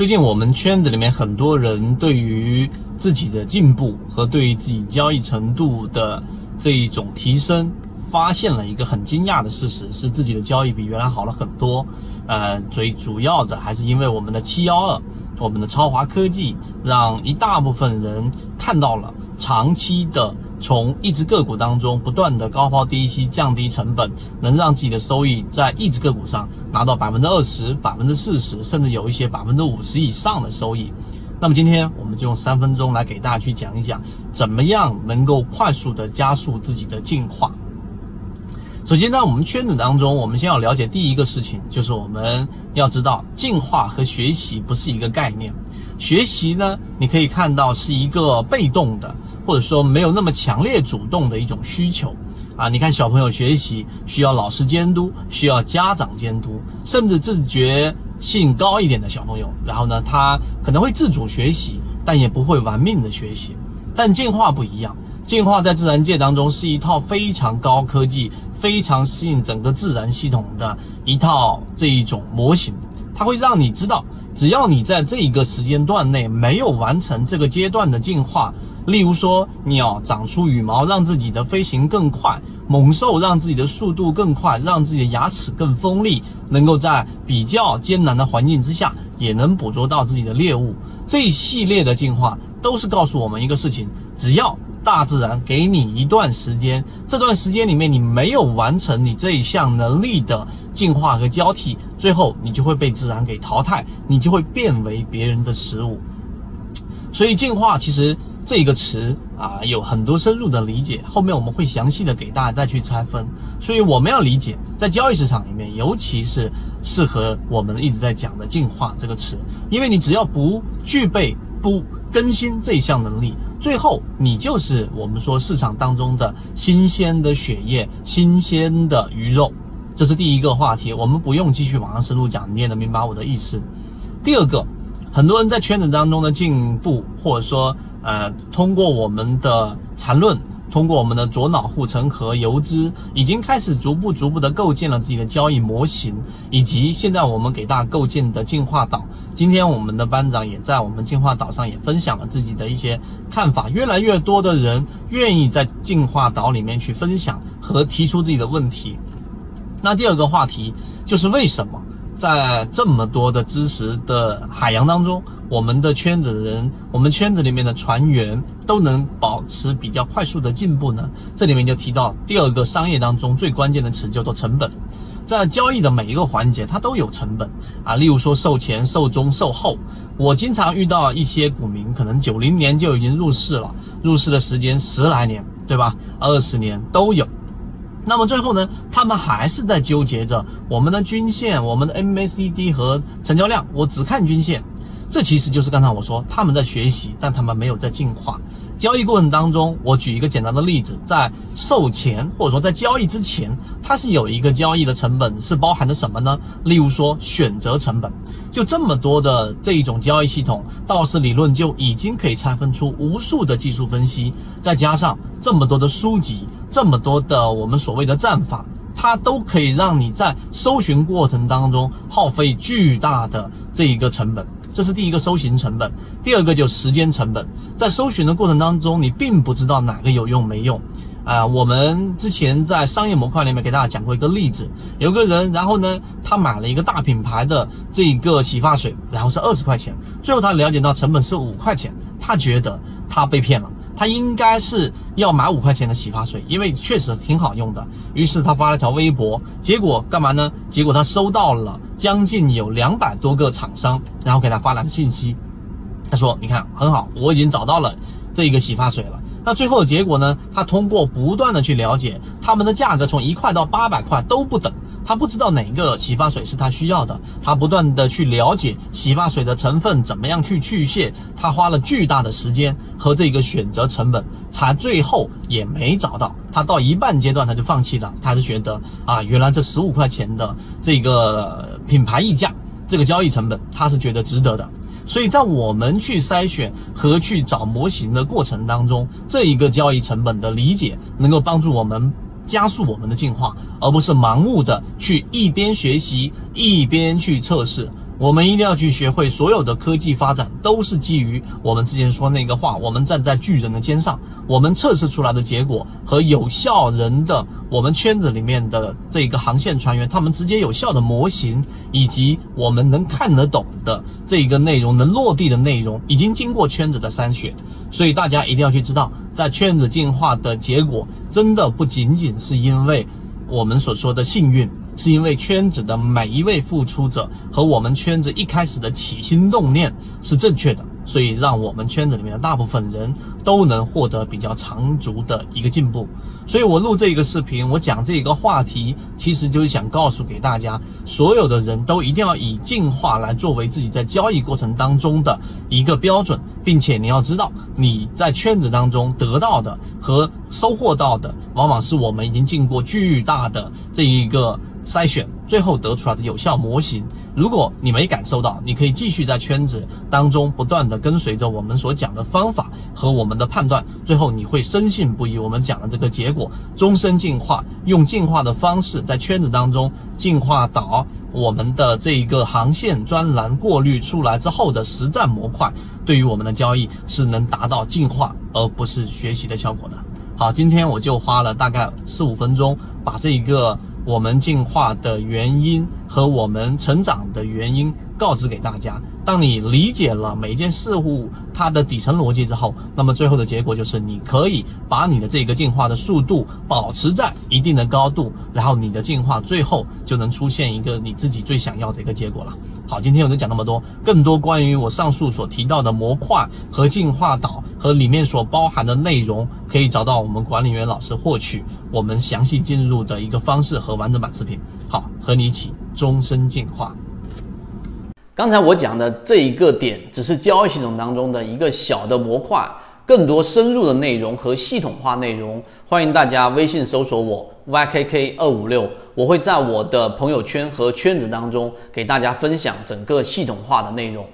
最近我们圈子里面很多人对于自己的进步和对于自己交易程度的这一种提升，发现了一个很惊讶的事实，是自己的交易比原来好了很多。呃，最主要的还是因为我们的七幺二，我们的超华科技，让一大部分人看到了长期的。从一只个股当中不断的高抛低吸，降低成本，能让自己的收益在一只个股上拿到百分之二十、百分之四十，甚至有一些百分之五十以上的收益。那么今天我们就用三分钟来给大家去讲一讲，怎么样能够快速的加速自己的进化。首先，在我们圈子当中，我们先要了解第一个事情，就是我们要知道进化和学习不是一个概念。学习呢，你可以看到是一个被动的。或者说没有那么强烈主动的一种需求啊！你看小朋友学习需要老师监督，需要家长监督，甚至自觉性高一点的小朋友，然后呢，他可能会自主学习，但也不会玩命的学习。但进化不一样，进化在自然界当中是一套非常高科技、非常适应整个自然系统的一套这一种模型，它会让你知道，只要你在这一个时间段内没有完成这个阶段的进化。例如说，鸟长出羽毛，让自己的飞行更快；猛兽让自己的速度更快，让自己的牙齿更锋利，能够在比较艰难的环境之下也能捕捉到自己的猎物。这一系列的进化都是告诉我们一个事情：只要大自然给你一段时间，这段时间里面你没有完成你这一项能力的进化和交替，最后你就会被自然给淘汰，你就会变为别人的食物。所以，进化其实。这个词啊，有很多深入的理解，后面我们会详细的给大家再去拆分。所以我们要理解，在交易市场里面，尤其是适合我们一直在讲的“进化”这个词，因为你只要不具备、不更新这一项能力，最后你就是我们说市场当中的新鲜的血液、新鲜的鱼肉。这是第一个话题，我们不用继续往上深入讲，你也能明白我的意思。第二个，很多人在圈子当中的进步，或者说。呃，通过我们的缠论，通过我们的左脑护城河游资，已经开始逐步逐步的构建了自己的交易模型，以及现在我们给大家构建的进化岛。今天我们的班长也在我们进化岛上也分享了自己的一些看法。越来越多的人愿意在进化岛里面去分享和提出自己的问题。那第二个话题就是为什么？在这么多的知识的海洋当中，我们的圈子的人，我们圈子里面的船员都能保持比较快速的进步呢？这里面就提到第二个商业当中最关键的词叫做成本，在交易的每一个环节它都有成本啊，例如说售前、售中、售后。我经常遇到一些股民，可能九零年就已经入市了，入市的时间十来年，对吧？二十年都有。那么最后呢，他们还是在纠结着我们的均线、我们的 MACD 和成交量。我只看均线，这其实就是刚才我说他们在学习，但他们没有在进化。交易过程当中，我举一个简单的例子，在售前或者说在交易之前，它是有一个交易的成本，是包含着什么呢？例如说选择成本，就这么多的这一种交易系统，道氏理论就已经可以拆分出无数的技术分析，再加上这么多的书籍。这么多的我们所谓的战法，它都可以让你在搜寻过程当中耗费巨大的这一个成本，这是第一个搜寻成本。第二个就时间成本，在搜寻的过程当中，你并不知道哪个有用没用。啊，我们之前在商业模块里面给大家讲过一个例子，有个人，然后呢，他买了一个大品牌的这个洗发水，然后是二十块钱，最后他了解到成本是五块钱，他觉得他被骗了。他应该是要买五块钱的洗发水，因为确实挺好用的。于是他发了条微博，结果干嘛呢？结果他收到了将近有两百多个厂商，然后给他发来的信息。他说：“你看很好，我已经找到了这一个洗发水了。”那最后的结果呢？他通过不断的去了解，他们的价格从一块到八百块都不等。他不知道哪个洗发水是他需要的，他不断的去了解洗发水的成分怎么样去去屑，他花了巨大的时间和这个选择成本，才最后也没找到。他到一半阶段他就放弃了，他是觉得啊，原来这十五块钱的这个品牌溢价，这个交易成本他是觉得值得的。所以在我们去筛选和去找模型的过程当中，这一个交易成本的理解能够帮助我们。加速我们的进化，而不是盲目的去一边学习一边去测试。我们一定要去学会，所有的科技发展都是基于我们之前说那个话，我们站在巨人的肩上，我们测试出来的结果和有效人的我们圈子里面的这个航线船员，他们直接有效的模型，以及我们能看得懂的这一个内容，能落地的内容，已经经过圈子的筛选，所以大家一定要去知道，在圈子进化的结果，真的不仅仅是因为我们所说的幸运。是因为圈子的每一位付出者和我们圈子一开始的起心动念是正确的，所以让我们圈子里面的大部分人都能获得比较长足的一个进步。所以我录这个视频，我讲这个话题，其实就是想告诉给大家，所有的人都一定要以进化来作为自己在交易过程当中的一个标准，并且你要知道你在圈子当中得到的和收获到的，往往是我们已经经过巨大的这一个。筛选最后得出来的有效模型，如果你没感受到，你可以继续在圈子当中不断的跟随着我们所讲的方法和我们的判断，最后你会深信不疑。我们讲的这个结果，终身进化，用进化的方式在圈子当中进化到我们的这一个航线专栏过滤出来之后的实战模块，对于我们的交易是能达到进化而不是学习的效果的。好，今天我就花了大概四五分钟把这一个。我们进化的原因和我们成长的原因告知给大家。当你理解了每件事物它的底层逻辑之后，那么最后的结果就是你可以把你的这个进化的速度保持在一定的高度，然后你的进化最后就能出现一个你自己最想要的一个结果了。好，今天我就讲那么多，更多关于我上述所提到的模块和进化岛和里面所包含的内容，可以找到我们管理员老师获取我们详细进入的一个方式和完整版视频。好，和你一起终身进化。刚才我讲的这一个点，只是交易系统当中的一个小的模块，更多深入的内容和系统化内容，欢迎大家微信搜索我 ykk 二五六，我会在我的朋友圈和圈子当中给大家分享整个系统化的内容。